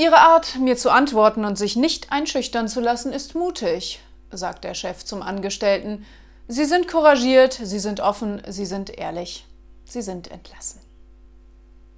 Ihre Art, mir zu antworten und sich nicht einschüchtern zu lassen, ist mutig, sagt der Chef zum Angestellten. Sie sind couragiert, Sie sind offen, Sie sind ehrlich. Sie sind entlassen.